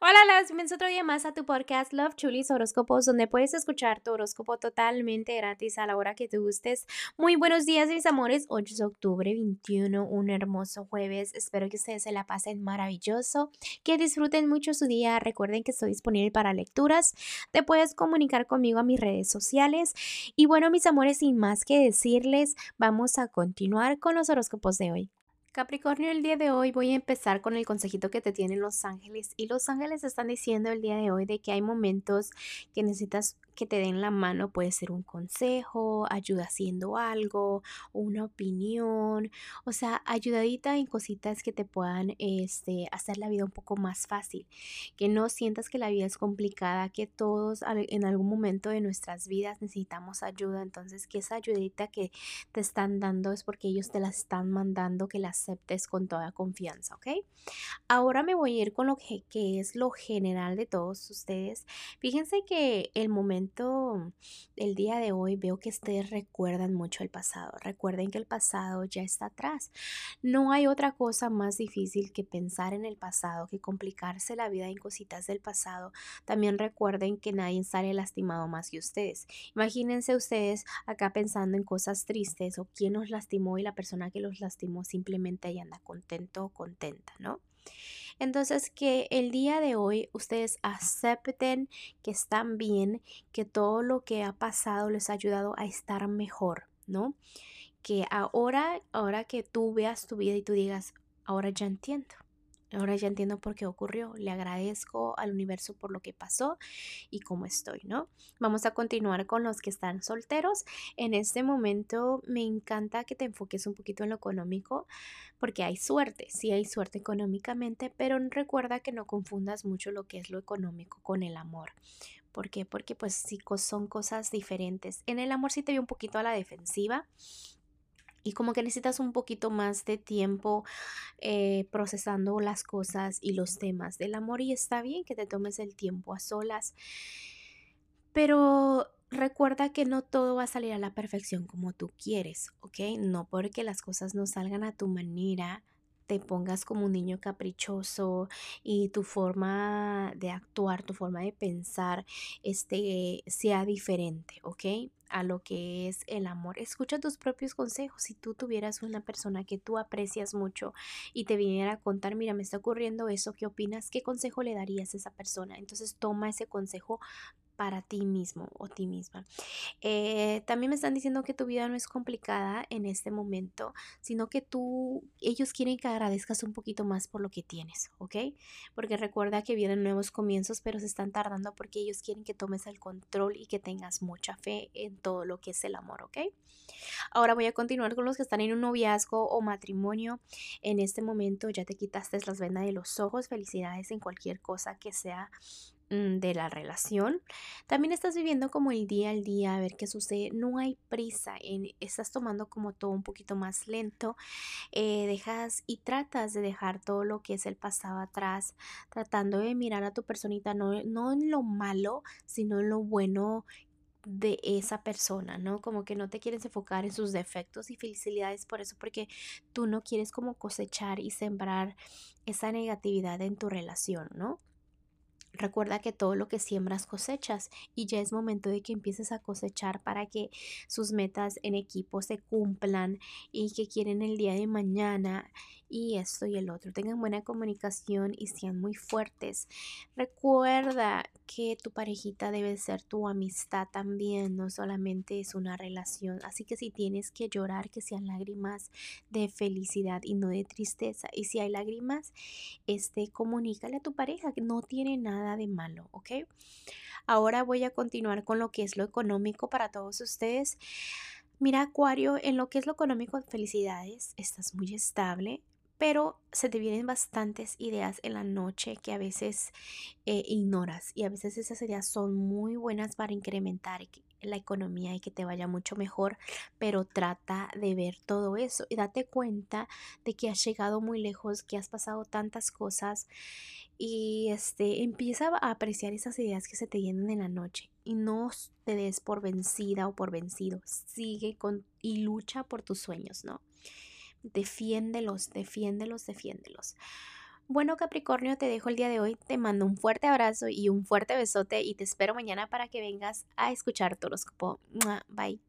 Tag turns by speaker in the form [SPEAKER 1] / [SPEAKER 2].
[SPEAKER 1] Hola, las bienvenidos otro día más a tu podcast Love Chulis Horóscopos, donde puedes escuchar tu horóscopo totalmente gratis a la hora que te gustes. Muy buenos días, mis amores. 8 de octubre 21, un hermoso jueves. Espero que ustedes se la pasen maravilloso, que disfruten mucho su día. Recuerden que estoy disponible para lecturas. Te puedes comunicar conmigo a mis redes sociales. Y bueno, mis amores, sin más que decirles, vamos a continuar con los horóscopos de hoy. Capricornio, el día de hoy voy a empezar con el consejito que te tienen los ángeles. Y los ángeles están diciendo el día de hoy de que hay momentos que necesitas que te den la mano, puede ser un consejo, ayuda haciendo algo, una opinión, o sea, ayudadita en cositas que te puedan este, hacer la vida un poco más fácil, que no sientas que la vida es complicada, que todos en algún momento de nuestras vidas necesitamos ayuda, entonces que esa ayudita que te están dando es porque ellos te la están mandando, que la aceptes con toda confianza, ¿ok? Ahora me voy a ir con lo que, que es lo general de todos ustedes. Fíjense que el momento el día de hoy veo que ustedes recuerdan mucho el pasado. Recuerden que el pasado ya está atrás. No hay otra cosa más difícil que pensar en el pasado, que complicarse la vida en cositas del pasado. También recuerden que nadie sale lastimado más que ustedes. Imagínense ustedes acá pensando en cosas tristes o quién los lastimó y la persona que los lastimó simplemente ahí anda contento o contenta, ¿no? Entonces, que el día de hoy ustedes acepten que están bien, que todo lo que ha pasado les ha ayudado a estar mejor, ¿no? Que ahora, ahora que tú veas tu vida y tú digas, ahora ya entiendo. Ahora ya entiendo por qué ocurrió. Le agradezco al universo por lo que pasó y cómo estoy, ¿no? Vamos a continuar con los que están solteros. En este momento me encanta que te enfoques un poquito en lo económico porque hay suerte, sí hay suerte económicamente, pero recuerda que no confundas mucho lo que es lo económico con el amor. ¿Por qué? Porque pues sí son cosas diferentes. En el amor sí te veo un poquito a la defensiva y como que necesitas un poquito más de tiempo eh, procesando las cosas y los temas del amor y está bien que te tomes el tiempo a solas, pero recuerda que no todo va a salir a la perfección como tú quieres, ¿ok? No porque las cosas no salgan a tu manera, te pongas como un niño caprichoso y tu forma de actuar, tu forma de pensar, este, sea diferente, ¿ok? A lo que es el amor. Escucha tus propios consejos. Si tú tuvieras una persona que tú aprecias mucho y te viniera a contar, mira, me está ocurriendo eso, ¿qué opinas? ¿Qué consejo le darías a esa persona? Entonces toma ese consejo para ti mismo o ti misma. Eh, también me están diciendo que tu vida no es complicada en este momento, sino que tú, ellos quieren que agradezcas un poquito más por lo que tienes, ¿ok? Porque recuerda que vienen nuevos comienzos, pero se están tardando porque ellos quieren que tomes el control y que tengas mucha fe en todo lo que es el amor, ¿ok? Ahora voy a continuar con los que están en un noviazgo o matrimonio. En este momento ya te quitaste las vendas de los ojos. Felicidades en cualquier cosa que sea de la relación. También estás viviendo como el día al día, a ver qué sucede. No hay prisa, en, estás tomando como todo un poquito más lento. Eh, dejas y tratas de dejar todo lo que es el pasado atrás, tratando de mirar a tu personita no, no en lo malo, sino en lo bueno de esa persona, ¿no? Como que no te quieres enfocar en sus defectos y felicidades por eso, porque tú no quieres como cosechar y sembrar esa negatividad en tu relación, ¿no? Recuerda que todo lo que siembras cosechas y ya es momento de que empieces a cosechar para que sus metas en equipo se cumplan y que quieren el día de mañana y esto y el otro. Tengan buena comunicación y sean muy fuertes. Recuerda que tu parejita debe ser tu amistad también, no solamente es una relación. Así que si tienes que llorar, que sean lágrimas de felicidad y no de tristeza. Y si hay lágrimas, este, comunícale a tu pareja que no tiene nada de malo, ¿ok? Ahora voy a continuar con lo que es lo económico para todos ustedes. Mira, Acuario, en lo que es lo económico, felicidades, estás muy estable, pero se te vienen bastantes ideas en la noche que a veces eh, ignoras y a veces esas ideas son muy buenas para incrementar la economía y que te vaya mucho mejor, pero trata de ver todo eso y date cuenta de que has llegado muy lejos, que has pasado tantas cosas y este empieza a apreciar esas ideas que se te vienen en la noche y no te des por vencida o por vencido, sigue con y lucha por tus sueños, ¿no? defiéndelos, defiéndelos, defiéndelos. Bueno, Capricornio, te dejo el día de hoy. Te mando un fuerte abrazo y un fuerte besote y te espero mañana para que vengas a escuchar tu horóscopo. Bye.